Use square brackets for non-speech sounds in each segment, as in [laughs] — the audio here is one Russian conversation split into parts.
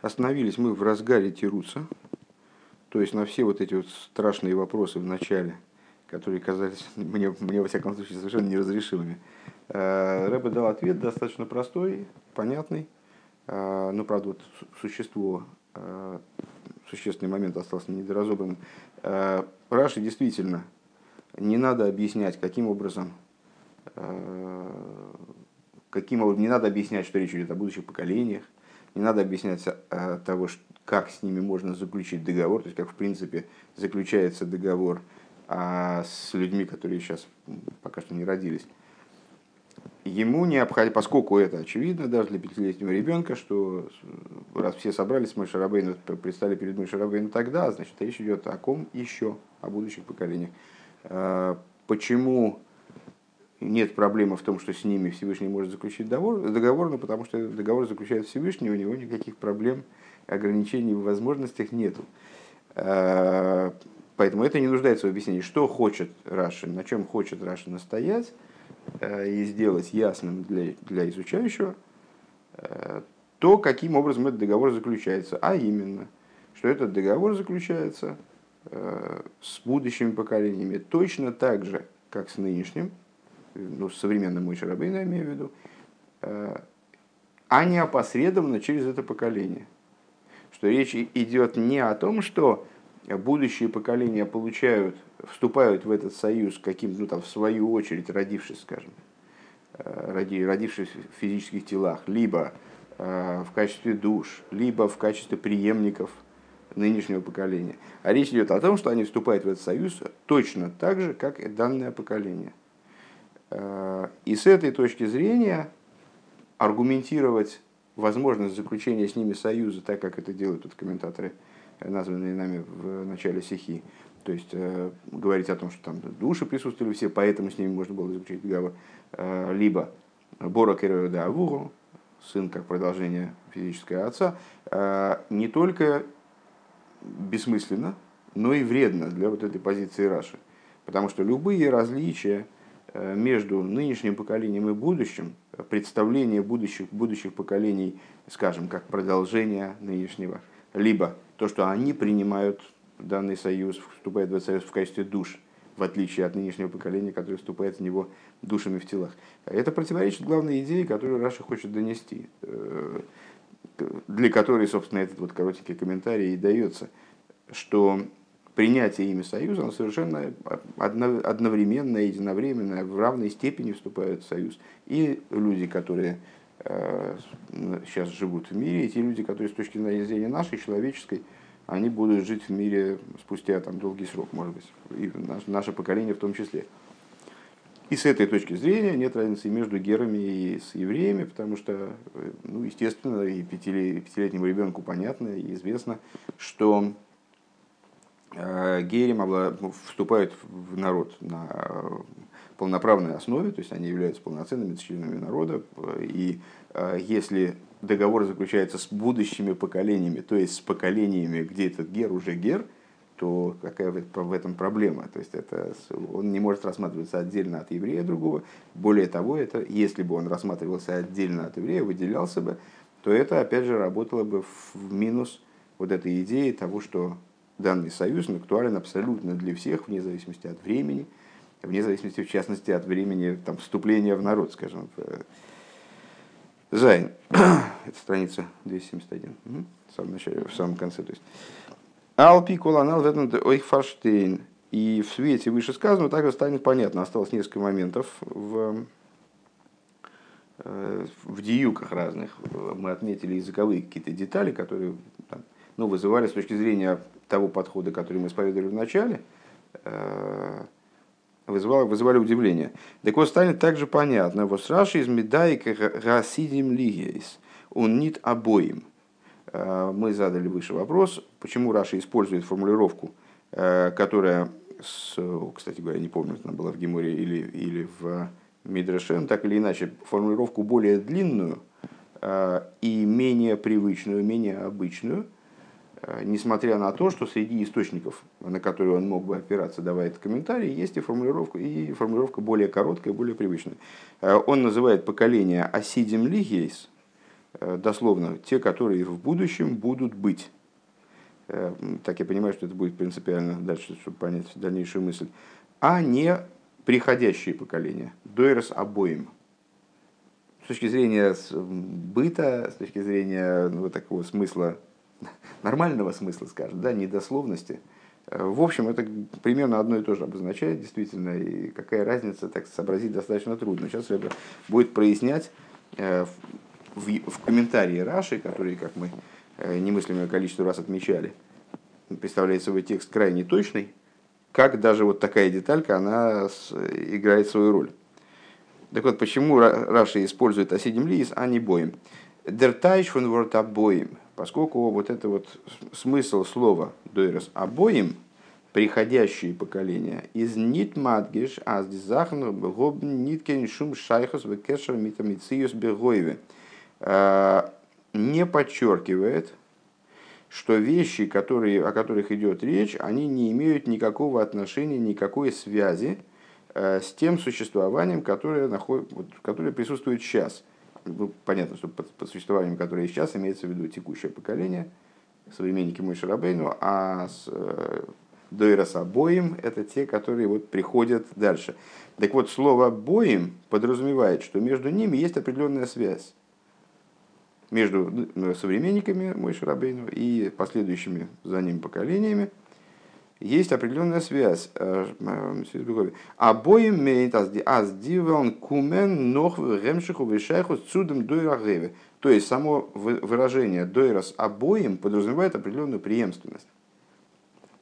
Остановились мы в разгаре Тируца, то есть на все вот эти вот страшные вопросы в начале, которые казались мне, мне во всяком случае, совершенно неразрешимыми. Э, Рэбе дал ответ достаточно простой, понятный, э, но, правда, вот существо, э, существенный момент остался недоразобранным. Раши действительно не надо объяснять, каким образом каким не надо объяснять, что речь идет о будущих поколениях, не надо объяснять а, того, как с ними можно заключить договор, то есть как в принципе заключается договор а, с людьми, которые сейчас пока что не родились. Ему необходимо, поскольку это очевидно даже для пятилетнего ребенка, что раз все собрались с Мойшарабейну, предстали перед Мойшарабейну тогда, значит речь идет о ком еще, о будущих поколениях. А, почему нет проблемы в том, что с ними Всевышний может заключить договор, договор, но потому что договор заключает Всевышний, у него никаких проблем, ограничений в возможностях нету. А, поэтому это не нуждается в объяснении, что хочет Раши, на чем хочет Раши настоять а, и сделать ясным для, для изучающего, а, то, каким образом этот договор заключается. А именно, что этот договор заключается с будущими поколениями точно так же, как с нынешним, ну, современным Мой Шарабейн, я имею в виду, э, а не опосредованно через это поколение. Что речь идет не о том, что будущие поколения получают, вступают в этот союз каким ну, там, в свою очередь, родившись, скажем, э, роди, родившись в физических телах, либо э, в качестве душ, либо в качестве преемников нынешнего поколения. А речь идет о том, что они вступают в этот союз точно так же, как и данное поколение. Э, и с этой точки зрения аргументировать возможность заключения с ними союза, так как это делают тут комментаторы, названные нами в начале стихи, то есть э, говорить о том, что там души присутствовали все, поэтому с ними можно было заключить договор, э, либо Бора Керода Авуру, сын как продолжение физического отца, э, не только бессмысленно, но и вредно для вот этой позиции Раши. Потому что любые различия, между нынешним поколением и будущим, представление будущих, будущих поколений, скажем, как продолжение нынешнего, либо то, что они принимают данный союз, вступают в этот союз в качестве душ, в отличие от нынешнего поколения, которое вступает в него душами в телах. Это противоречит главной идее, которую Раша хочет донести, э, для которой, собственно, этот вот коротенький комментарий и дается, что принятие ими союза, оно совершенно одновременно, единовременно, в равной степени вступают в союз. И люди, которые э, сейчас живут в мире, и те люди, которые с точки зрения нашей, человеческой, они будут жить в мире спустя там, долгий срок, может быть, и наше поколение в том числе. И с этой точки зрения нет разницы между герами и с евреями, потому что, э, ну, естественно, и пятилетнему ребенку понятно и известно, что герем ну, вступают в народ на полноправной основе, то есть они являются полноценными членами народа. И э, если договор заключается с будущими поколениями, то есть с поколениями, где этот гер уже гер, то какая в этом проблема? То есть это, он не может рассматриваться отдельно от еврея другого. Более того, это, если бы он рассматривался отдельно от еврея, выделялся бы, то это опять же работало бы в минус вот этой идеи того, что данный союз актуален абсолютно для всех, вне зависимости от времени, вне зависимости, в частности, от времени там, вступления в народ, скажем. Зайн. [coughs] Это страница 271. Угу. В самом начале, в самом конце. То есть. Алпи колонал в этом ойхфаштейн. И в свете вышесказанного также станет понятно. Осталось несколько моментов в, э, в диюках разных. Мы отметили языковые какие-то детали, которые там, ну, вызывали с точки зрения того подхода, который мы исповедовали в начале, э, вызывали, вызывали удивление. Так вот, станет также понятно, вот Раши из Медайка Расидим Лигейс, он нит обоим. Э, мы задали выше вопрос, почему Раши использует формулировку, э, которая, с, кстати говоря, не помню, она была в Геморе или, или в Мидрашем, так или иначе, формулировку более длинную и менее привычную, менее обычную – несмотря на то, что среди источников, на которые он мог бы опираться, давая этот комментарий, есть и формулировка, и формулировка более короткая, более привычная. Э, он называет поколение Асидим Лигейс, дословно, те, которые в будущем будут быть. Так я понимаю, что это будет принципиально дальше, чтобы понять дальнейшую мысль. А не приходящие поколения. Дойрос обоим. С точки зрения быта, с точки зрения ну, вот такого смысла, нормального смысла, скажем, да, недословности – Э, в общем, это примерно одно и то же обозначает, действительно, и какая разница, так сообразить достаточно трудно. Сейчас это будет прояснять э, в, в комментарии Раши, которые, как мы э, немыслимое количество раз отмечали, представляет собой текст крайне точный, как даже вот такая деталька, она играет свою роль. Так вот, почему Раши использует осидим лиис, а не боем? Дертайш фон ворт обоим поскольку вот это вот смысл слова дойрос обоим, приходящие поколения, из нит мадгиш, аз дизахн гоб ниткен шум шайхус векешер митамициус бегоеве, а, не подчеркивает, что вещи, которые, о которых идет речь, они не имеют никакого отношения, никакой связи а, с тем существованием, которое, наход... которое присутствует сейчас – ну, понятно, что под, под существованием, которое сейчас, имеется в виду текущее поколение, современники Мой Шарабейну, а с э, Дойрос обоим – это те, которые вот приходят дальше. Так вот, слово «боим» подразумевает, что между ними есть определенная связь между ну, современниками Мой Шарабейну и последующими за ним поколениями – есть определенная связь. Э, э, Обоим мейт аз диван кумен нох ремшиху вишайху цудом дойрагеве. То есть само выражение дойрас обоим подразумевает определенную преемственность.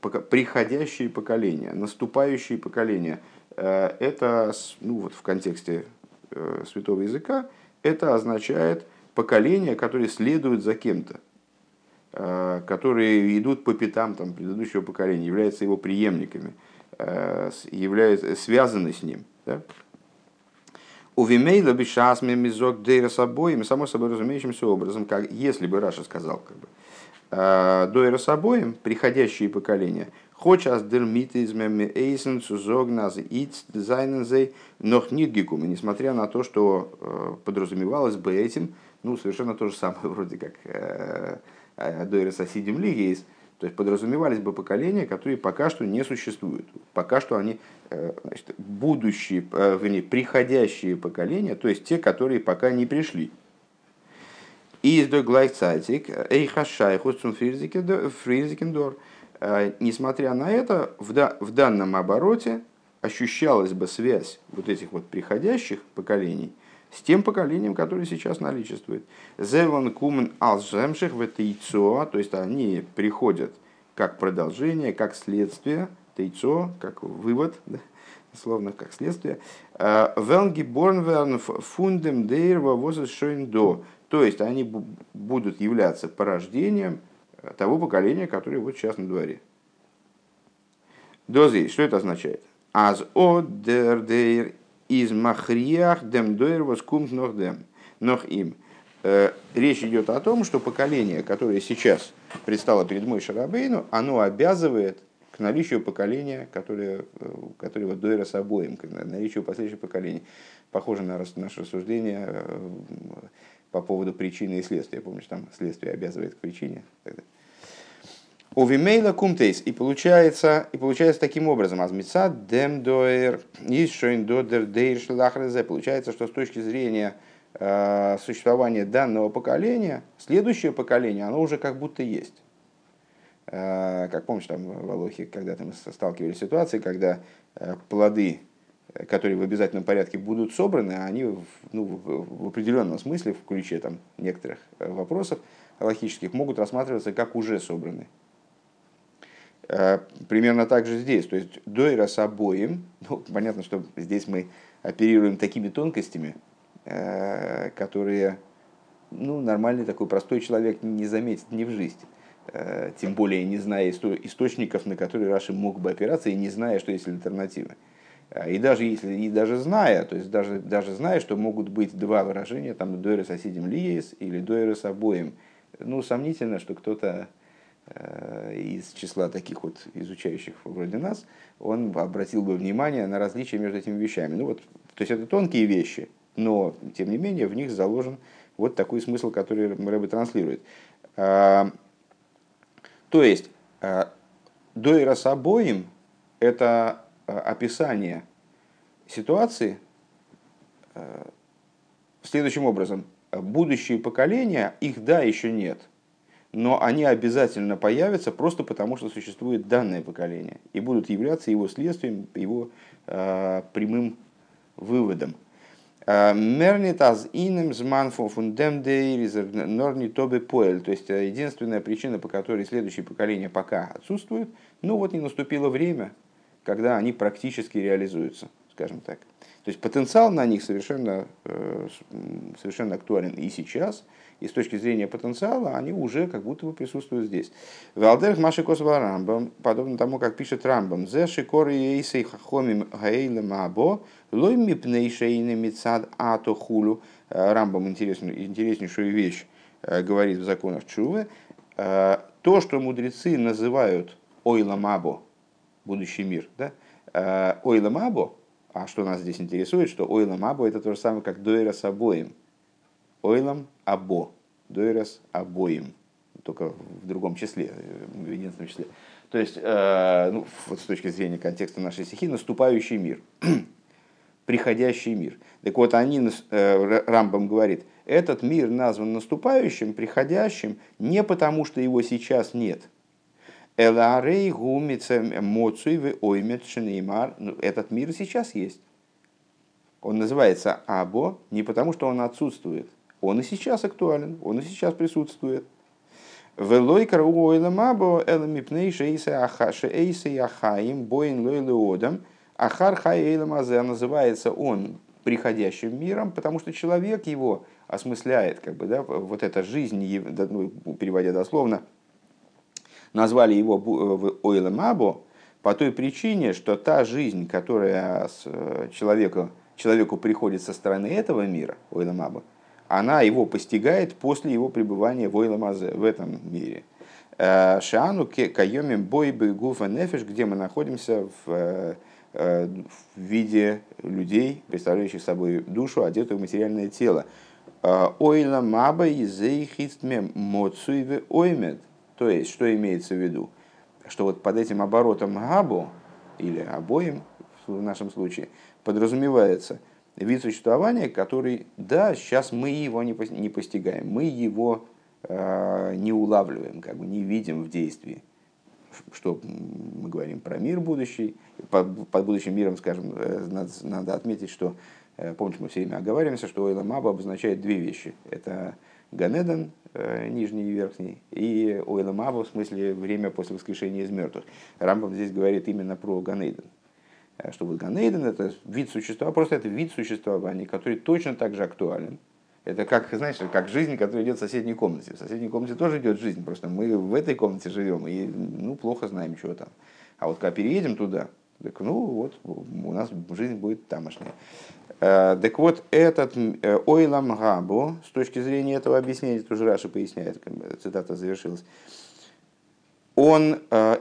Приходящие поколения, наступающие поколения. Э, это, ну вот в контексте святого языка, это означает поколение, которое следует за кем-то. Э, которые идут по пятам там, предыдущего поколения, являются его преемниками, э, являются, связаны с ним. Да? У Вимейла бешасми мизок дейра собой, само собой разумеющимся образом, как если бы Раша сказал, как бы, э, Дойра собой, приходящие поколения, Хочас дермитизмами эйсен сузогназ иц дизайнензей нох нитгикум. Несмотря на то, что подразумевалось бы этим, ну, совершенно то же самое, [laughs] вроде как Дойра Сосидим Лигейс, то есть подразумевались бы поколения, которые пока что не существуют. Пока что они э, значит, будущие, э, вернее, приходящие поколения, то есть те, которые пока не пришли. И из gleichzeitig Эйхашайхус Фризикендор. Э, несмотря на это, в, да, в данном обороте ощущалась бы связь вот этих вот приходящих поколений – с тем поколением, которое сейчас наличествует. Зеван кумен алжемших в тейцо, то есть они приходят как продолжение, как следствие, тейцо, как вывод, [laughs] да, словно как следствие. «Э, Велги борнверн фундем дейрва до. То есть они будут являться порождением того поколения, которое вот сейчас на дворе. Дози, что это означает? Аз о дер дейр из махриях дем дойр воскумт нох дем, нох им. Э, речь идет о том, что поколение, которое сейчас предстало перед мой Шарабейну, оно обязывает к наличию поколения, которое, э, которое вот дойра с обоим, к наличию последующих поколений. Похоже на наше рассуждение э, по поводу причины и следствия. Помнишь, там следствие обязывает к причине. У Вимейла кумтейс. И получается, и получается таким образом. Азмица дем доэр ишойн додер дейр шлахрезе. Получается, что с точки зрения э, существования данного поколения, следующее поколение, оно уже как будто есть. Э, как помнишь, там в Алохе когда-то мы сталкивались с ситуацией, когда э, плоды, которые в обязательном порядке будут собраны, они в, ну, в определенном смысле, в ключе там, некоторых вопросов логических, могут рассматриваться как уже собранные. Э, примерно так же здесь. То есть дойра с обоим, ну, понятно, что здесь мы оперируем такими тонкостями, э, которые ну, нормальный такой простой человек не заметит ни в жизни. Э, тем более не зная источников, на которые Раши мог бы опираться, и не зная, что есть альтернативы. И даже если и даже зная, то есть даже, даже зная, что могут быть два выражения, там дойра соседям лиес или дойра с обоим, ну, сомнительно, что кто-то из числа таких вот изучающих вроде нас, он обратил бы внимание на различия между этими вещами. Ну вот, то есть это тонкие вещи, но тем не менее в них заложен Вот такой смысл, который Рэбе транслирует. То есть, Дойра с обоим – это описание ситуации следующим образом. Будущие поколения, их да, еще нет – но они обязательно появятся просто потому, что существует данное поколение и будут являться его следствием, его э, прямым выводом. Э, Мернит аз инем зманфу фундем норни тобе поэль. То есть э, единственная причина, по которой следующее поколение пока отсутствует, ну вот не наступило время, когда они практически реализуются, скажем так. То есть потенциал на них совершенно, э, совершенно актуален и сейчас – и с точки зрения потенциала они уже как будто бы присутствуют здесь. Валдерх Маши Косва Рамбам, подобно тому, как пишет Рамбам, «Зе шикор ейсей хахомим гаэйле мабо, лой мипней шейны мицад ато хулю». Э, Рамбам интересную, интереснейшую вещь э, говорит в законах Чувы. То, что мудрецы называют ойла мабо, будущий мир, да? ойла мабо, а что нас здесь интересует, что ойла мабо это то же самое, как дойра с обоим – Ойлам або. Дойрес обоим. Только в другом числе, в единственном числе. То есть, э, ну, вот с точки зрения контекста нашей стихи, наступающий мир, [clears throat] приходящий мир. Так вот, они, э, Рамбам говорит, этот мир назван наступающим, приходящим, не потому, что его сейчас нет. Эларей гумица моцуй оймет шинеймар. Ну, этот мир сейчас есть. Он называется Або не потому, что он отсутствует, он и сейчас актуален, он и сейчас присутствует. Велойкар уойла мабо элемипней шейса ахаим боин лойлеодам ахар хайэйла мазе называется он приходящим миром, потому что человек его осмысляет, как бы, да, вот эта жизнь, ну, переводя дословно, назвали его Ойла Мабо по той причине, что та жизнь, которая э, человеку, человеку приходит со стороны этого мира, Ойла Мабо, она его постигает после его пребывания в Ойламазе, в этом мире. Э, Шану кайомим бой гуфа нефиш, где мы находимся в, э, э, в виде людей, представляющих собой душу, одетую в материальное тело. Ойла маба и зейхистме моцуеве оймет. То есть, что имеется в виду? Что вот под этим оборотом габу, или обоим в нашем случае, подразумевается – вид существования, который, да, сейчас мы его не постигаем, мы его э, не улавливаем, как бы не видим в действии. Что мы говорим про мир будущий, под, под будущим миром, скажем, э, надо, надо отметить, что, э, помните, мы все время оговариваемся, что Ойла Маба обозначает две вещи. Это Ганеден, нижний и верхний, и Ойла Маба, в смысле время после воскрешения из мертвых. Рамбам здесь говорит именно про Ганеден. Э, что вот Ганейден это вид существования, просто это вид существования, который точно так же актуален. Это как, знаешь, как жизнь, которая идет в соседней комнате. В соседней комнате тоже идет жизнь, просто мы в этой комнате живем и ну, плохо знаем, что там. А вот когда переедем туда, так ну вот у нас жизнь будет тамошняя. Э, так вот, этот э, Ойлам Габо, с точки зрения этого объяснения, тоже Раша поясняет, цитата завершилась, он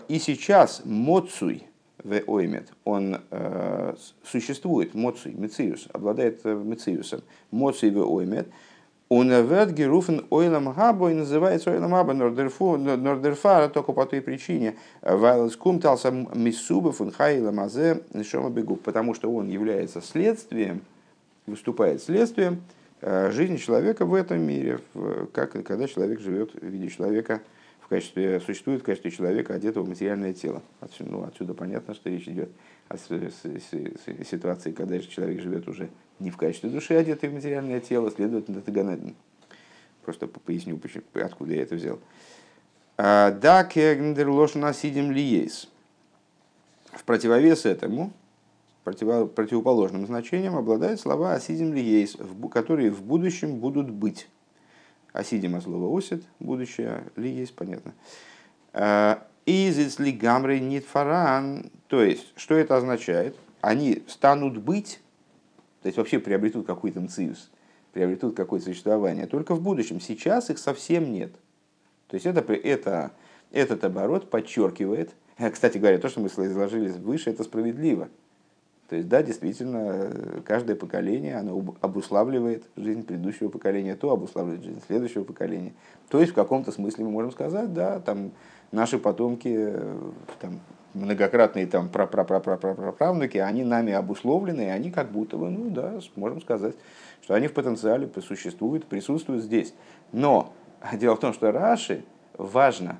и сейчас моцуй, в оймет, он э, существует, моций, мециус, обладает э, мециусом, моций в оймет, он верт геруфен ойлам и называется ойлам габо нордерфара только по той причине, вайлс кумтался мисуба фун хайла мазе шома бегу, потому что он является следствием, выступает следствием э, жизни человека в этом мире, как когда человек живет в виде человека – в качестве, существует в качестве человека, одетого в материальное тело. Отсюда, ну, отсюда понятно, что речь идет о ситуации, когда человек живет уже не в качестве души, одетый в материальное тело, следовательно, это ганеден. Просто поясню, почему, откуда я это взял. А, да, кегндер ложь насидим ли есть. В противовес этому, противоположным значением обладают слова «асидим ли есть», которые в будущем будут быть. Асидима слово осит, будущее, ли есть, понятно. Э, Изис ли гамры нит фаран, то есть, что это означает? Они станут быть, то есть вообще приобретут какой-то мциус, приобретут какое-то существование, только в будущем. Сейчас их совсем нет. То есть это, это, этот оборот подчеркивает, [laughs] кстати говоря, то, что мы изложили выше, это справедливо. То есть, да, действительно, каждое поколение, оно обуславливает жизнь предыдущего поколения, то обуславливает жизнь следующего поколения. То есть, в каком-то смысле мы можем сказать, да, там наши потомки, там, многократные там правнуки, они нами обусловлены, и они как будто бы, ну да, можем сказать, что они в потенциале существуют, присутствуют здесь. Но [laughs] дело в том, что Раши важно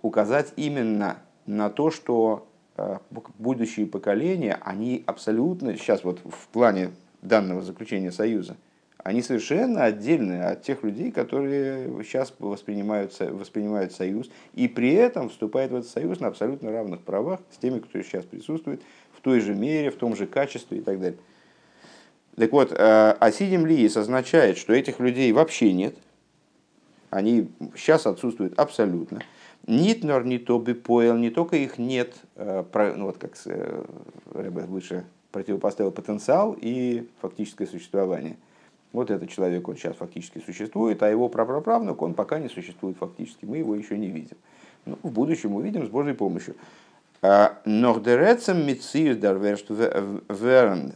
указать именно на то, что Э, будущие поколения, они абсолютно, сейчас вот в плане данного заключения Союза, они совершенно отдельные от тех людей, которые сейчас воспринимают, воспринимают Союз, и при этом вступают в этот Союз на абсолютно равных правах с теми, кто сейчас присутствует, в той же мере, в том же качестве и так далее. Так вот, э, Асидим Лиис означает, что этих людей вообще нет, они сейчас отсутствуют абсолютно. Нитнор, не то бы поел, не только их нет, э, ну вот как э, Рэбе выше противопоставил потенциал и фактическое существование. Вот этот человек, он сейчас фактически существует, а его прапраправнук, он пока не существует фактически. Мы его еще не видим. Ну, в будущем увидим с Божьей помощью. А, верн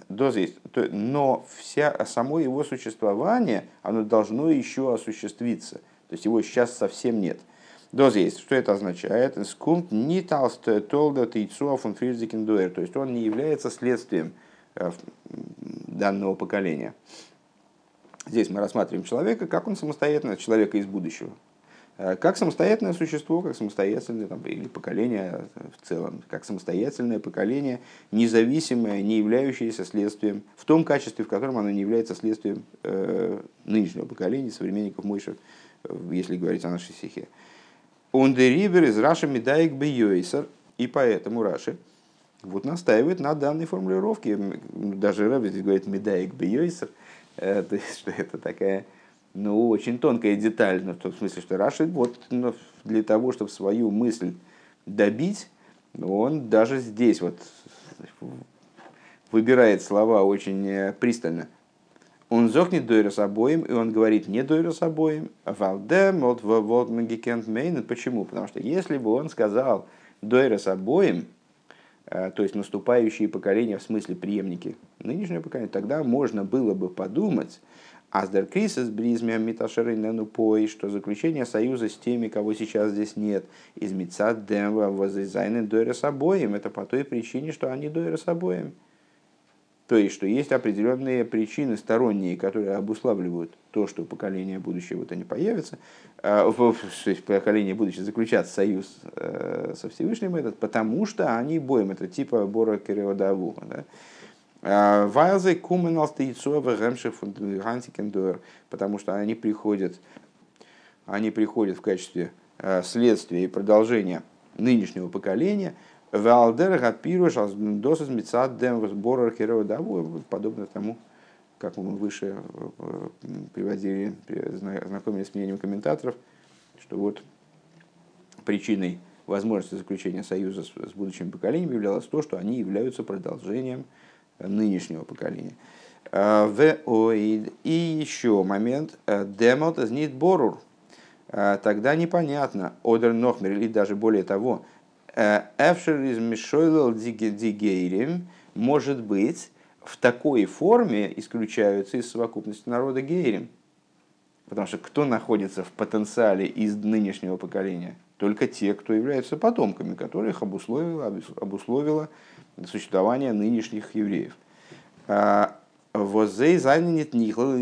Но вся, само его существование, оно должно еще осуществиться. То есть его сейчас совсем нет – Доз есть. Что это означает? Скумт не толда тейцуа фон. То есть он не является следствием э, данного поколения. Здесь мы рассматриваем человека, как он самостоятельно, человека из будущего. Э, как самостоятельное существо, как самостоятельное там, или поколение в целом, как самостоятельное поколение, независимое, не являющееся следствием, в том качестве, в котором оно не является следствием э, нынешнего поколения, современников Мойшев, э, если говорить о нашей стихе. Он дерибер из Раши Медаик Бейойсер. И поэтому Раши вот настаивает на данной формулировке. Даже Рэбби говорит Медаик Бейойсер. Э, [laughs] то есть, что это такая ну, очень тонкая деталь, но в том смысле, что Раши вот ну, для того, чтобы свою мысль добить, он даже здесь вот выбирает слова очень э, пристально он зохнет дойрос обоим, и он говорит не дойрос обоим, валдем вот вот мейн. Почему? Потому что если бы он сказал дойрос обоим, то есть наступающие поколения, в смысле преемники нынешнего поколения, тогда можно было бы подумать, Аздер Крисис Бризмия Миташеринену Пой, что заключение союза с теми, кого сейчас здесь нет, из Мицад Демва Возизайны Дойрес обоим, это по той причине, что они Дойрес обоим. То есть, что есть определенные причины сторонние, которые обуславливают то, что поколение будущее вот они появятся, а, то есть поколение будущее заключат союз э, со Всевышним этот, потому что они боем, это типа Бора Киреодаву. Да? А, Вайлзе куменал стейцова фундаментикендуэр, потому что они приходят, они приходят в качестве э, следствия и продолжения нынешнего поколения – Валдер Гапируш Досас Мицаддем Сбор Архерода подобно тому, как мы выше э, приводили, знакомились с мнением комментаторов, что вот причиной возможности заключения союза с будущим поколением являлось то, что они являются продолжением нынешнего поколения. Э, и еще момент. Э, Демот из Нидборур. Тогда непонятно, Одер Нохмер, или даже более того, Эфшер из Мишойлел Дигейрим может быть в такой форме исключаются из совокупности народа Гейрим. Потому что кто находится в потенциале из нынешнего поколения? Только те, кто являются потомками, которых обусловило, обусловило существование нынешних евреев. А, Возей занят нихло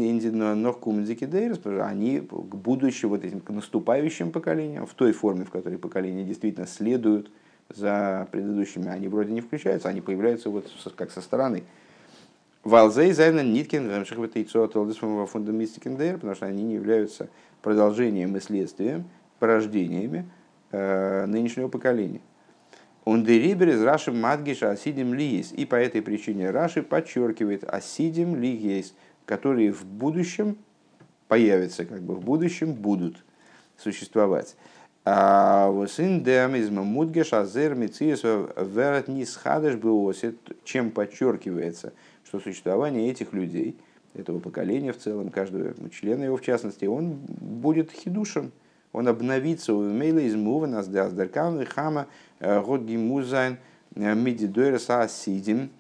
они к будущим, вот этим к наступающим поколениям, в той форме, в которой поколения действительно следуют за предыдущими, они вроде не включаются, они появляются вот как со стороны. Валзей Зайнен Ниткин, Толдисфомова Фундамистикендер, потому что они не являются продолжением и следствием, порождениями э, нынешнего поколения. Он дерибер из Раши Мадгиша Асидим Лиес. И по этой причине Раши подчеркивает Асидим Лиес, которые в будущем появятся, как бы в будущем будут существовать. Чем подчеркивается, что существование этих людей, этого поколения в целом, каждого члена его в частности, он будет хидушем, он обновится у мейла из мувана с даздеркан хама год гимузайн мидидойрса асидим.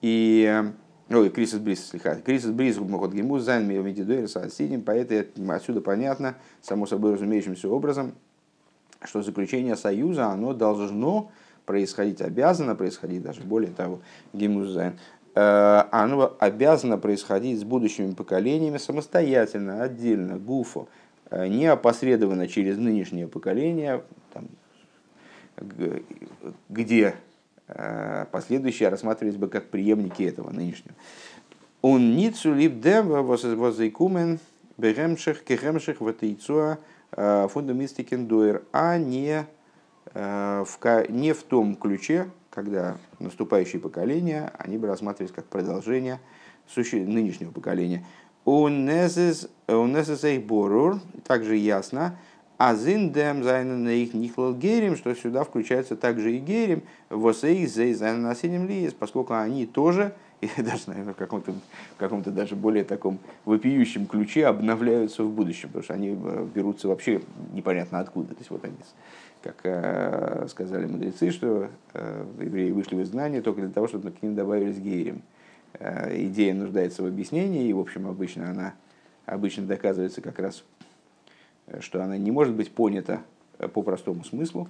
И Ой, Крисис Брис, слегка. Крисис Брис, Гумахот Гимуз, Зайн, Медидуэр, Сасидим. Поэтому отсюда понятно, само собой разумеющимся образом, что заключение союза, оно должно происходить, обязано происходить, даже более того, Гимуз Зайн, э, оно обязано происходить с будущими поколениями самостоятельно, отдельно, гуфо, э, не опосредованно через нынешнее поколение, там, где Э, последующие рассматривались бы как преемники этого нынешнего. Он ницу лип дем возайкумен бегемших кехемших ватейцуа э, фундамистикен дуэр, а не э, в, не в том ключе, когда наступающие поколения, они бы рассматривались как продолжение нынешнего поколения. У борур, также ясно, а зиндем зайна их нихлал герим, что сюда включается также и герим, восей зей зайна насилим лиес, поскольку они тоже, и [laughs] даже, наверное, в каком-то, в каком-то даже более таком вопиющем ключе обновляются в будущем, потому что они э, берутся вообще непонятно откуда. То есть вот они, как э, сказали мудрецы, что э, евреи вышли в изгнание только для того, чтобы к ним добавились герим. Э, идея нуждается в объяснении, и, в общем, обычно она обычно доказывается как раз что она не может быть понята по простому смыслу.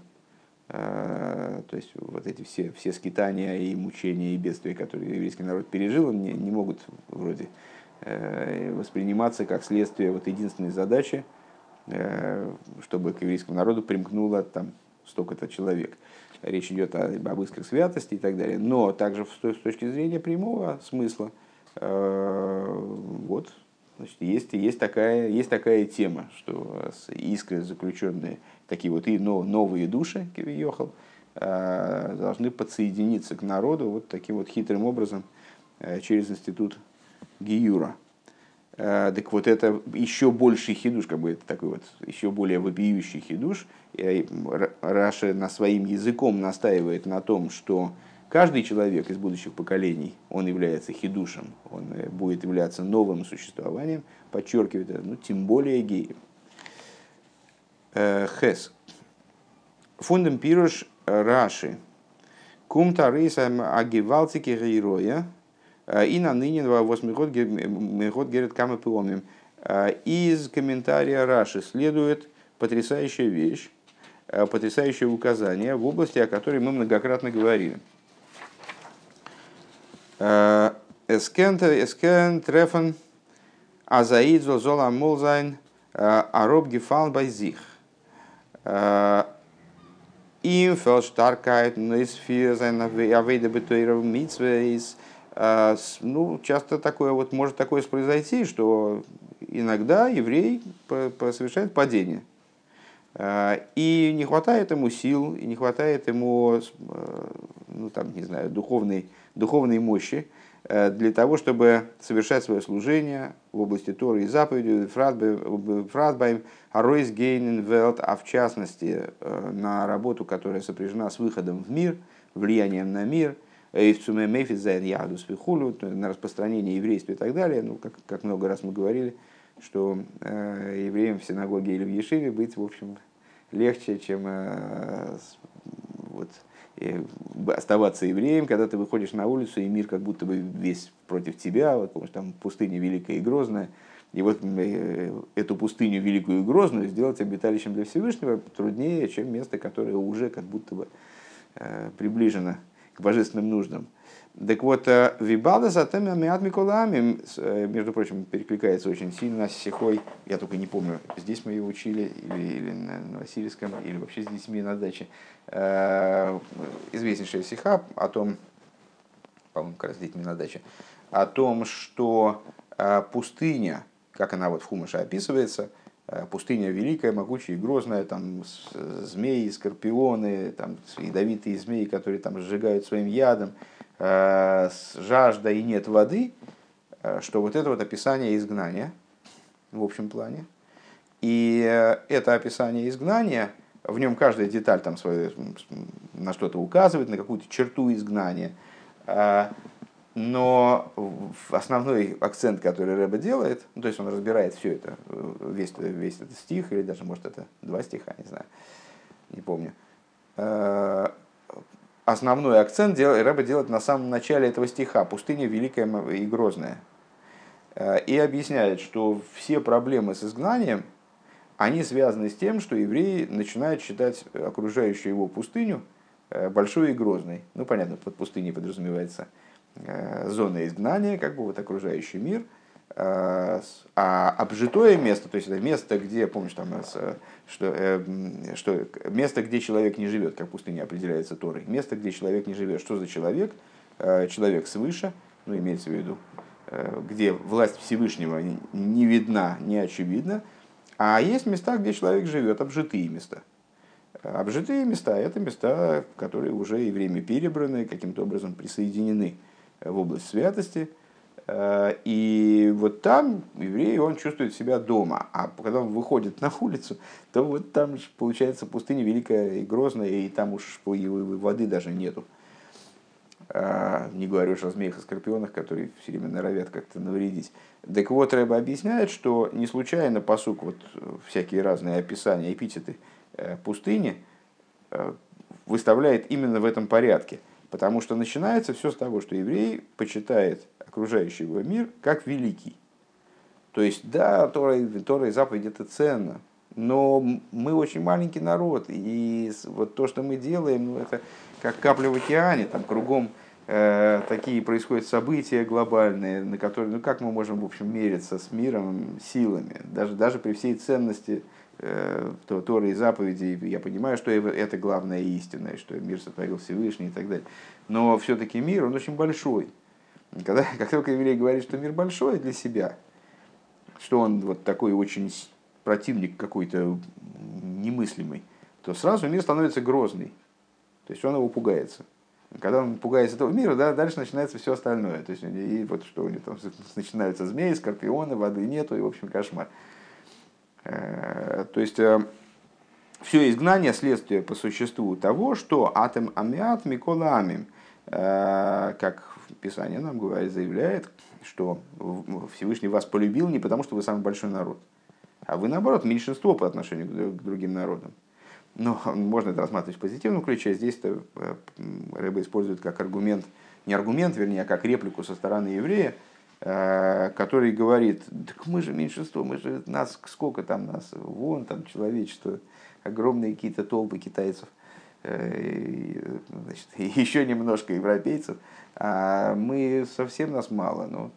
Э, то есть вот эти все, все скитания и мучения и бедствия, которые еврейский народ пережил, не, не могут вроде э, восприниматься как следствие вот единственной задачи, чтобы к еврейскому народу примкнуло там столько-то человек. Речь идет об искрах святости и так далее. Но также с точки зрения прямого смысла, вот Значит, есть, есть, такая, есть такая тема, что искры, заключенные, такие вот и новые души, Кивиохал, а, должны подсоединиться к народу вот таким вот хитрым образом э, через институт Гиюра. А, так вот это еще больший хидуш, как бы это такой вот еще более вопиющий хидуш. Раша на своим языком настаивает на том, что Каждый человек из будущих поколений, он является хидушем, он э, будет являться новым существованием, подчеркивает это, ну, тем более геем. Э, Хес. Фундам пируш раши. Кум тарыса агивалтики героя. Э, и на ныне восьмиход герет камы пиомим. Из комментария Раши следует потрясающая вещь, потрясающее указание в области, о которой мы многократно говорили – Эскен трефен азаид зол амул зайн ароб гефалн bei sich. Им фелштаркайт нейсфир sein авейда бетуиров митсвейс. Ну, часто такое вот может такое произойти, что иногда еврей совершает падение. И не хватает ему сил, и не хватает ему, ну там, не знаю, духовной духовной мощи э, для того, чтобы совершать свое служение в области Торы и заповедей, фразбайм, аройс гейнен велт, а в частности э, на работу, которая сопряжена с выходом в мир, влиянием на мир, на распространение еврейства и так далее. Ну, как, как много раз мы говорили, что э, евреям в синагоге или в Ешиве быть, в общем, легче, чем э, вот, оставаться евреем, когда ты выходишь на улицу, и мир как будто бы весь против тебя, вот, потому что там пустыня великая и грозная, и вот э, эту пустыню великую и грозную сделать обиталищем для Всевышнего труднее, чем место, которое уже как будто бы э, приближено к божественным нуждам. Так вот, э, Вибалда миат микулами, э, между прочим, перекликается очень сильно с сихой. Я только не помню, здесь мы ее учили, или, или на Васильевском, или вообще с детьми на даче. Э, известнейшая сиха о том, по-моему, как раз с детьми на даче, о том, что пустыня, как она вот в Хумыше описывается, пустыня великая, могучая и грозная, там змеи, скорпионы, там ядовитые змеи, которые там сжигают своим ядом, Э, жажда и нет воды, э, что вот это вот описание изгнания в общем плане. И э, это описание изгнания, в нем каждая деталь там свое, на что-то указывает, на какую-то черту изгнания. Но основной акцент, который Рэба делает, ну, то есть он разбирает все это, весь, весь этот стих, или даже, может, это два стиха, не знаю, не помню основной акцент Рэба делает на самом начале этого стиха «Пустыня великая и грозная». Э, и объясняет, что все проблемы с изгнанием, они связаны с тем, что евреи начинают считать окружающую его пустыню э, большой и грозной. Ну, понятно, под пустыней подразумевается зона изгнания, как бы вот окружающий мир – а обжитое место, то есть это место, где, помнишь, там, что, э, что место, где человек не живет, как пустыня определяется Торой, место, где человек не живет. Что за человек? Э, человек свыше, ну, имеется в виду, э, где власть Всевышнего не видна, не очевидна, а есть места, где человек живет, обжитые места. Обжитые места – это места, которые уже и время перебраны, каким-то образом присоединены в область святости – Э, и вот там еврей, он чувствует себя дома. А когда он выходит на улицу, то вот там получается пустыня великая и грозная, и там уж воды даже нету. Э, не говорю уж о змеях и скорпионах, которые все время норовят как-то навредить. Так вот, Рэба объясняет, что не случайно посук, вот всякие разные описания, эпитеты э, пустыни выставляет именно в этом порядке. Потому что начинается все с того, что еврей почитает окружающий его мир как великий. То есть, да, Тора, Тора и заповедь это ценно, но мы очень маленький народ, и вот то, что мы делаем, ну, это как капля в океане, там кругом э, такие происходят события глобальные, на которые, ну как мы можем, в общем, мериться с миром силами, даже, даже при всей ценности э, Торы и заповедей, я понимаю, что это главная истина, и что мир сотворил Всевышний и так далее, но все-таки мир, он очень большой, когда, [laughs] как только еврей говорит, что мир большой для себя, что он вот такой очень противник какой-то немыслимый, то сразу мир становится грозный. То есть он его пугается. Когда он пугается этого мира, да, дальше начинается все остальное. То есть, и вот что у него там начинаются змеи, скорпионы, воды нету, и, в общем, кошмар. Э, то есть, э, все изгнание следствие по существу того, что атом амиат микола амим, э, как Писание нам говорит, заявляет, что Всевышний вас полюбил не потому, что вы самый большой народ, а вы, наоборот, меньшинство по отношению к другим народам. Но [laughs] можно это рассматривать в позитивном ключе. Здесь -то э, Рэба использует как аргумент, не аргумент, вернее, а как реплику со стороны еврея, э, который говорит, так мы же меньшинство, мы же нас, сколько там нас, вон там человечество, огромные какие-то толпы китайцев – Э, значит, [laughs] еще немножко европейцев, а мы совсем нас мало. Ну,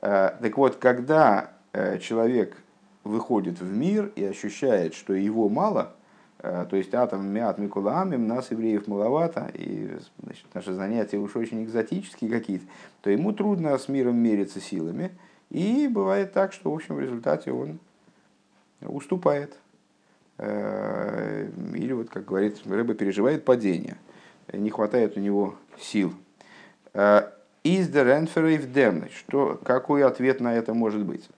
э, так вот, когда э, человек выходит в мир и ощущает, что его мало, то есть атом мят микулаамим, нас, евреев, маловато, и значит, наши занятия уж очень экзотические какие-то, то ему трудно с миром мериться силами, и бывает так, что в общем в результате он уступает. Э, или вот, как говорит, рыба переживает падение, не хватает у него сил. Из the Renferif Dem, что какой ответ на это может быть?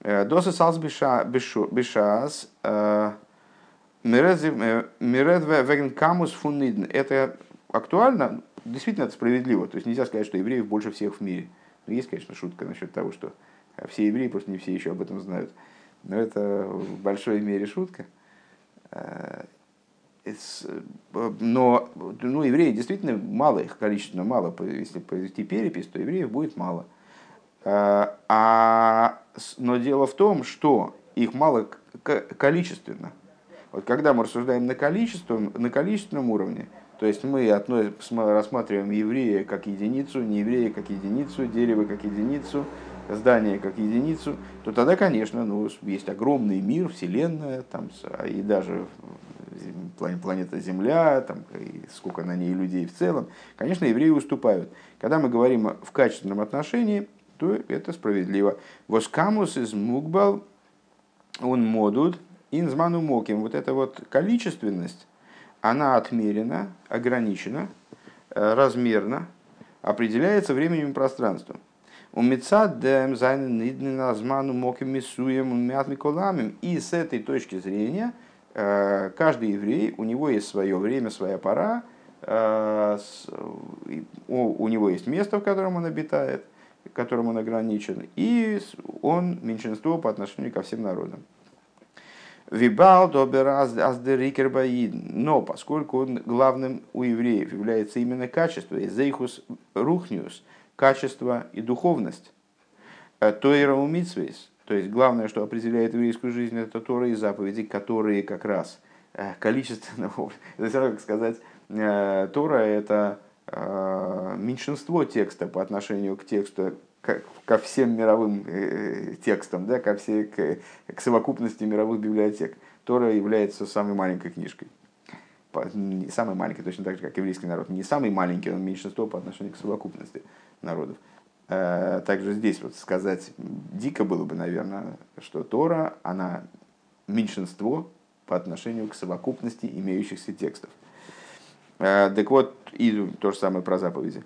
Э, Доса салс бешас э, миред веген камус фуннидн. Это актуально, действительно это справедливо. То есть нельзя сказать, что евреев больше всех в мире. Но есть, конечно, шутка насчет того, что все евреи, просто не все еще об этом знают. Но это в большой мере шутка. Э, но ну, евреи действительно мало, их количественно мало. Если провести перепись, то евреев будет мало. Э, а, но дело в том, что их мало количественно. Вот когда мы рассуждаем на, количестве, на количественном уровне, то есть мы относим, рассматриваем еврея как единицу, не еврея как единицу, дерево как единицу, здание как единицу, то тогда, конечно, ну, есть огромный мир, Вселенная, там, и даже планета Земля, там, и сколько на ней людей в целом. Конечно, евреи уступают. Когда мы говорим в качественном отношении, то это справедливо. Воскамус из Мукбал, он модут, инзману моким. Вот эта вот количественность, она отмерена, ограничена, э, размерна, определяется временем и пространством. У. И с этой точки зрения каждый еврей, у него есть свое время, своя пора, э, у него есть место, в котором он обитает, которым он ограничен, и он меньшинство по отношению ко всем народам. Вибал добер. Но поскольку он главным у евреев является именно качество, зейхус рухниус, качество и духовность, э, то и то есть главное, что определяет еврейскую жизнь, это Тора и заповеди, которые как раз э, количественно, [laughs] это все равно, как сказать, э, Тора это меньшинство текста по отношению к тексту, ко всем мировым э, э, текстам, да, ко всей, к, к совокупности мировых библиотек. Тора является самой маленькой книжкой. Не самой маленькой, точно так же, как еврейский народ. Не самый маленький, он меньшинство по отношению к совокупности народов. Э, также здесь вот сказать дико было бы, наверное, что Тора, она меньшинство по отношению к совокупности имеющихся текстов. Так вот, и то же самое про заповеди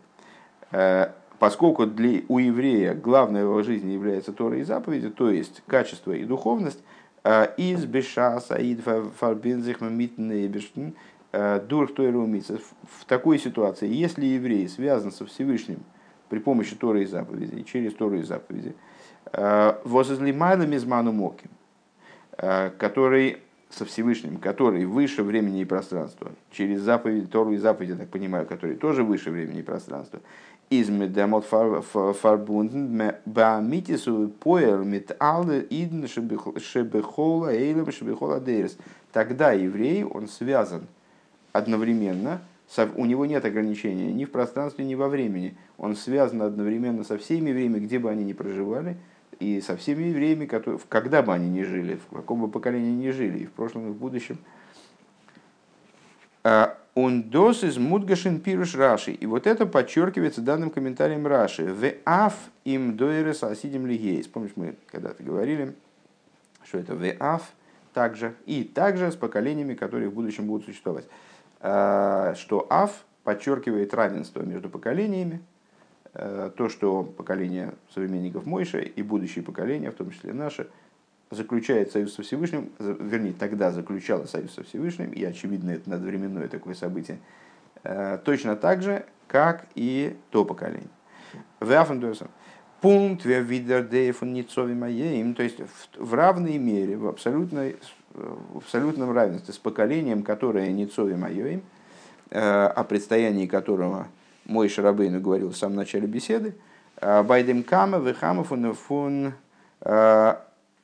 поскольку для, у еврея главной его жизни является Тора и заповеди, то есть качество и духовность, э, из беша саид фарбинзих э, дурх В такой ситуации, если еврей связан со Всевышним при помощи Торы и заповедей, через Тору и заповеди, э, возлимайлами изману моким, который со Всевышним, который выше времени и пространства, через заповеди, Тору и заповеди, я так понимаю, который тоже выше времени и пространства, измедемот фарбунден баамитису поэр мит алде идн шебехола эйлем шебехола дейрес. Тогда еврей, он связан одновременно, у него нет ограничения ни в пространстве, ни во времени. Он связан одновременно со всеми евреями, где бы они ни проживали, и со всеми евреями, которые, когда бы они ни жили, в каком бы поколении ни жили, и в прошлом, и в будущем. А, Ундос из Мудгашин пируш Раши. И вот это подчеркивается данным комментарием Раши. В аф им доерес асидим лигейс. Помнишь, мы когда-то говорили, что это в аф также и также с поколениями, которые в будущем будут существовать. А, что аф подчеркивает равенство между поколениями, а, то, что поколение современников Мойша и будущие поколения, в том числе наши, заключает союз со Всевышним, вернее, тогда заключала союз со Всевышним, и очевидно, это надвременное такое событие, э, точно так же, как и то поколение. Пункт то есть в равной мере, в, абсолютной, в абсолютном равенстве с поколением, которое Ницови Майоим, э, о предстоянии которого мой Шарабейну говорил в самом начале беседы, э, Байдем Кама, Вехама фун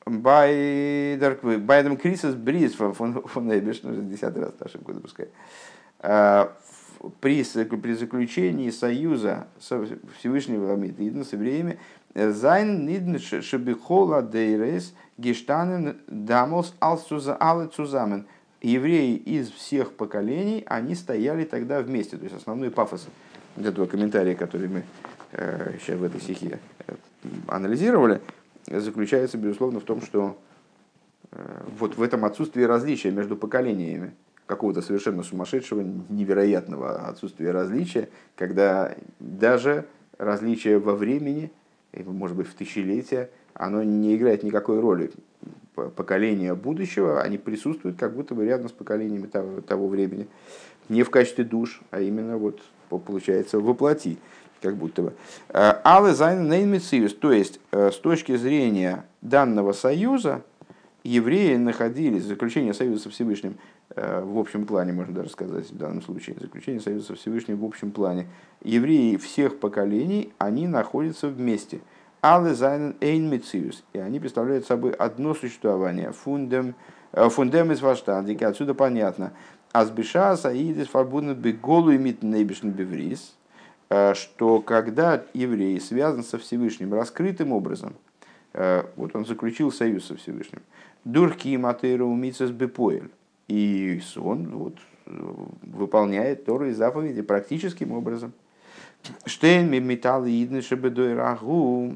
Байдем Крисис Бриз фон Эбиш, ну, десятый раз ошибку допускаю. При, при заключении союза со Всевышнего Амитидна с евреями Зайн Нидн Шебихола Дейрес Гештанен Дамос Алцуза Алецузамен. Евреи из всех поколений, они стояли тогда вместе. То есть основной пафос этого комментария, который мы э, сейчас в этой стихе э, анализировали, заключается, безусловно, в том, что э, вот в этом отсутствии различия между поколениями, какого-то совершенно сумасшедшего, невероятного отсутствия различия, когда даже различие во времени, может быть, в тысячелетия, оно не играет никакой роли. Поколения будущего, они присутствуют как будто бы рядом с поколениями того, того времени. Не в качестве душ, а именно вот, получается, во плоти как будто бы. אלע זיינען איין מציאות, то есть э, с точки зрения данного союза, евреи находились, заключение союза со Всевышним э, в общем плане, можно даже сказать в данном случае, заключение союза со Всевышним в общем плане, евреи всех поколений, они находятся вместе. אלע זיינען איין מציאות, и они представляют собой одно существование, פון דעם, э, פון דעם איז פארשטאנדיק, отсюда понятно. אז בשעת א איד איז פארבונדן בגלוי מיטן אויבערשטן בברית, Э, что когда еврей связан со Всевышним раскрытым образом, э, вот он заключил союз со Всевышним, дурки матейра умицас бепоэль, и он вот, выполняет Торы и заповеди практическим образом. Штейн металл идны рагу,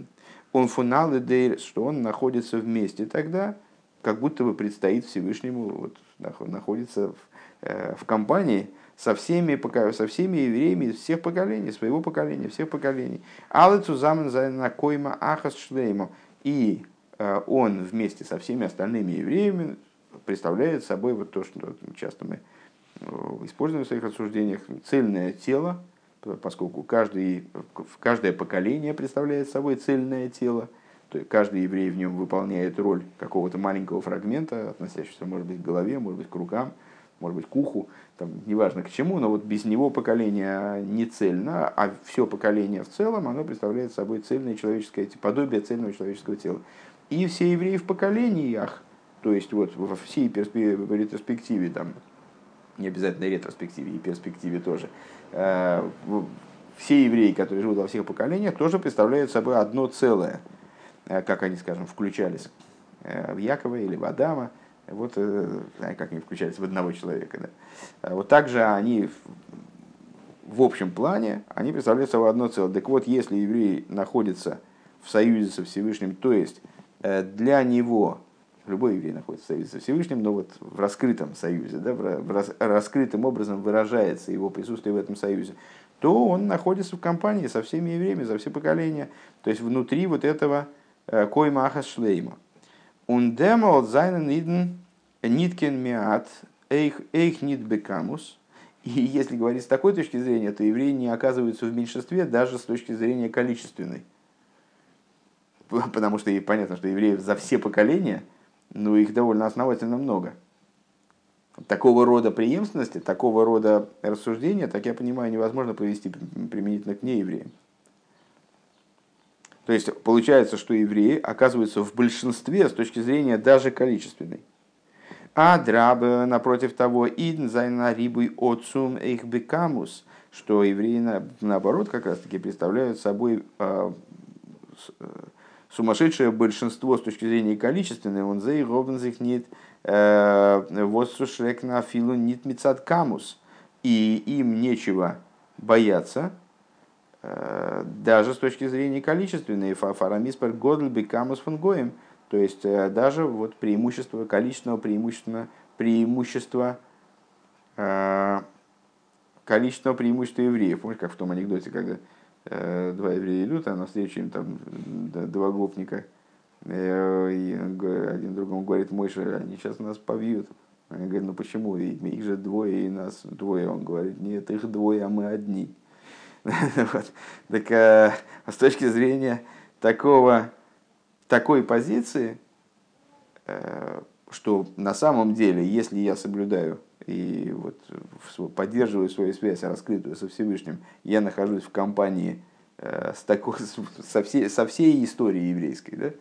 он фуналы дейр, что он находится вместе тогда, как будто бы предстоит Всевышнему, вот, находится в, э, в компании со всеми, со всеми евреями всех поколений, своего поколения, всех поколений. Алецу замен за накойма ахас шлейму. И э, он вместе со всеми остальными евреями представляет собой вот то, что часто мы э, используем в своих рассуждениях, цельное тело, поскольку каждый, каждое поколение представляет собой цельное тело, каждый еврей в нем выполняет роль какого-то маленького фрагмента, относящегося, может быть, к голове, может быть, к рукам, может быть, к уху, там, неважно к чему, но вот без него поколение не цельно, а все поколение в целом, оно представляет собой цельное человеческое, подобие цельного человеческого тела. И все евреи в поколениях, то есть вот во всей ретроспективе, там, не обязательно ретроспективе, и перспективе тоже, э, все евреи, которые живут во всех поколениях, тоже представляют собой одно целое, э, как они, скажем, включались э, в Якова или в Адама, вот как они включались в одного человека. Да. Вот также они в общем плане, они представляют собой одно целое. Так вот, если еврей находится в союзе со Всевышним, то есть для него любой еврей находится в союзе со Всевышним, но вот в раскрытом союзе, да, в раскрытым образом выражается его присутствие в этом союзе, то он находится в компании со всеми евреями за все поколения, то есть внутри вот этого э, коймаха шлейма. Und demol seinen Niden ниткен миат эйх нит бекамус. И если говорить с такой точки зрения, то евреи не оказываются в меньшинстве даже с точки зрения количественной. Потому что понятно, что евреев за все поколения – ну их довольно основательно много. Такого рода преемственности, такого рода рассуждения, так я понимаю, невозможно провести применительно к неевреям. То есть получается, что евреи оказываются в большинстве с точки зрения даже количественной. אדרבה, напротив того, אידן זיינען א ריבוי עצום אויך בכמות, что евреи, наоборот, как раз таки представляют собой а, э, сумасшедшее большинство с точки зрения количественной, он за их нет э, вот сушрек на филу нит мицат камус. И им нечего бояться, э, даже с точки зрения количественной. Фарамиспер годлби камус фунгоем. То есть э, даже вот преимущество, количественного преимущества, преимущества количественного преимущества евреев. Помнишь, как в том анекдоте, когда два еврея идут, а навстречу им там два гопника. Э, и один другому говорит, Мойша, они сейчас нас побьют. Они говорят, ну почему? Их же двое, и нас двое. Он говорит, нет, их двое, а мы одни. [laughs] вот. Так а, с точки зрения такого, такой позиции, что на самом деле, если я соблюдаю и вот поддерживаю свою связь раскрытую со Всевышним, я нахожусь в компании э, с такой, со, всей, со всей историей еврейской, да,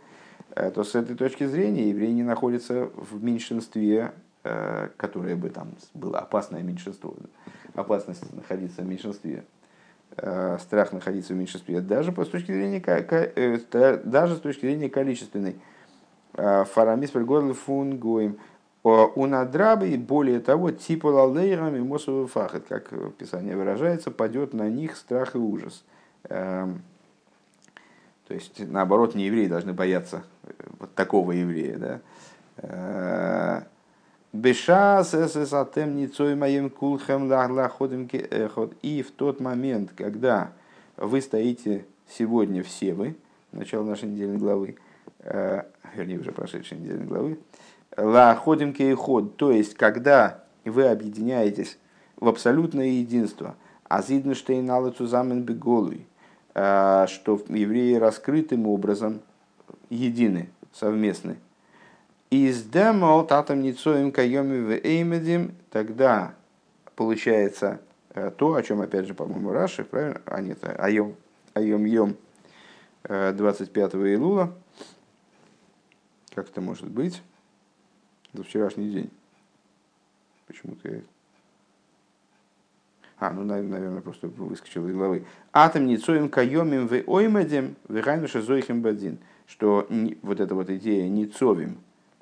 э, то с этой точки зрения евреи не находятся в меньшинстве, э, которое бы там было опасное меньшинство, опасность находиться в меньшинстве, страх находиться в меньшинстве, даже с точки зрения, даже с точки зрения количественной. Фарамис фун гоем у надрабы, более того, типа лалейрами мосовый фахет, как Писание выражается, падет на них страх и ужас. Эм, то есть, наоборот, не евреи должны бояться э, вот такого еврея. Да? Э, Бешас эсэсатем ницой моим кулхем ходим эхот. И в тот момент, когда вы стоите сегодня все вы, начало нашей недельной главы, э, вернее, уже прошедшей недельной главы, Лаходим кейход, то есть, когда вы объединяетесь в абсолютное единство, азиднштейн алацузамен беголуй, э, что евреи раскрытым образом едины, совместны. Из демол татам ницоем кайоми в эймедим, тогда получается э, то, о чем, опять же, по-моему, Раши, правильно? А нет, айом, айом йом 25 э, Илула. Как это может быть? За вчерашний день. Почему-то я... А, ну, наверное, просто выскочил из головы. Атом ницоем кайомим в оймадем вегайнуша зоихим бадин. Что вот эта вот идея ницовим,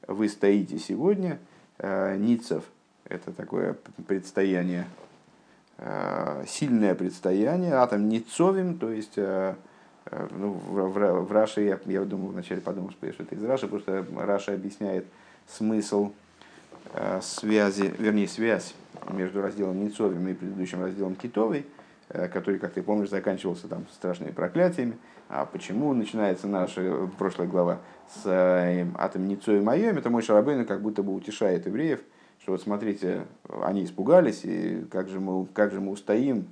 вы стоите сегодня, э, ницов, это такое предстояние, э, сильное предстояние, атом ницовим, то есть э, ну, в, в, в Раше, я, я думаю, вначале подумал, что это из Раши, просто Раша объясняет, смысл э, связи, вернее, связь между разделом Ницовым и предыдущим разделом Китовой, э, который, как ты помнишь, заканчивался там страшными проклятиями. А почему начинается наша прошлая глава с э, атом Ницоем Айом? Это мой Шарабейн как будто бы утешает евреев, что вот смотрите, они испугались, и как же мы, как же мы устоим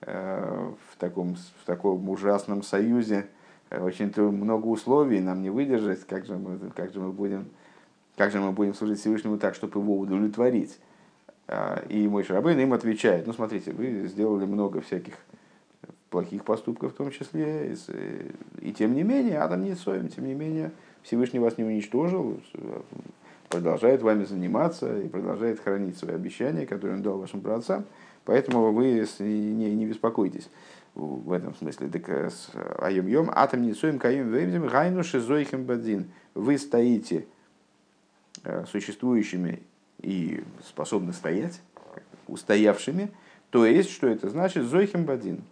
в таком, в таком ужасном союзе очень много условий нам не выдержать, как же мы, как же мы будем как же мы будем служить Всевышнему так, чтобы его удовлетворить? А, и мой Шарабейн им отвечает, ну смотрите, вы сделали много всяких плохих поступков в том числе, и тем не менее, Адам не своим, тем не менее, Всевышний вас не уничтожил, продолжает вами заниматься и продолжает хранить свои обещания, которые он дал вашим праотцам, поэтому вы не, не беспокойтесь в этом смысле. Так с айом йом атом не соем каем веймзем гайну шизойхем бадзин. Вы стоите э, существующими и способны стоять, устоявшими, то есть, что это значит, зойхем бадин.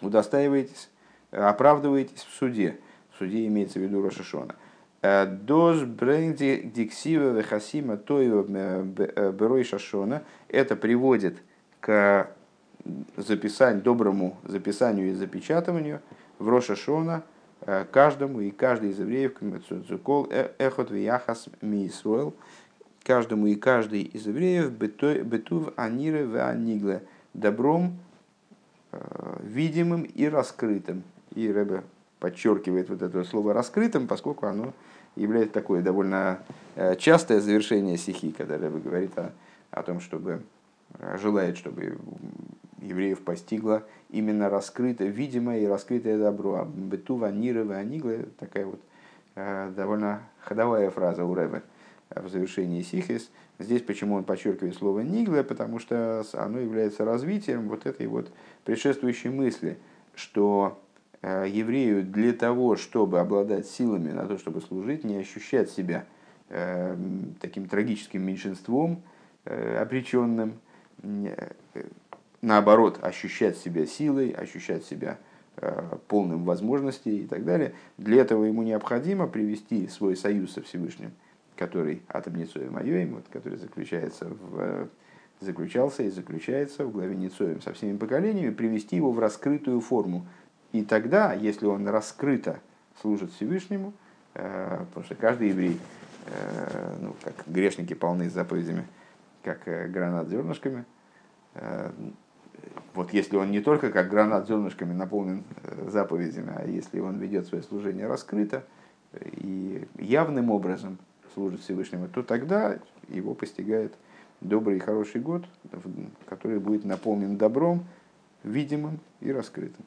Удостаиваетесь, оправдываетесь в суде. В суде имеется в виду Рошашона. Э, Доз бренди диксива вехасима тоева э, берой шашона. Это приводит к записанию, доброму записанию и запечатыванию в Рошашона э, каждому и каждый из евреев цукол эхот вияхас миисроэл каждому и каждый из евреев бетув аниры в анигле добром видимым и раскрытым. И Рэбе подчеркивает вот это слово раскрытым, поскольку оно является такое довольно частое завершение стихи, когда Рэбе говорит о, о том, чтобы желает, чтобы евреев постигло именно раскрытое, видимое и раскрытое добро. А бету ваниры ваниглы, такая вот э, довольно ходовая фраза у Рэбе в завершении Сихис. Здесь почему он подчеркивает слово «нигле», потому что оно является развитием вот этой вот предшествующей мысли, что э, еврею для того, чтобы обладать силами на то, чтобы служить, не ощущать себя э, таким трагическим меньшинством, обреченным, наоборот, ощущать себя силой, ощущать себя э, полным возможностей и так далее. Для этого ему необходимо привести свой союз со Всевышним, который атом Ницоем Майоем, вот, который заключается в, заключался и заключается в главе Ницоем со всеми поколениями, привести его в раскрытую форму. И тогда, если он раскрыто служит Всевышнему, э, потому что каждый еврей, э, ну, как грешники полны заповедями, как гранат зернышками, вот если он не только как гранат зернышками наполнен э, заповедями, а если он ведет свое служение раскрыто и явным образом служит Всевышнему, то тогда его постигает добрый и хороший год, который будет наполнен добром, видимым и раскрытым.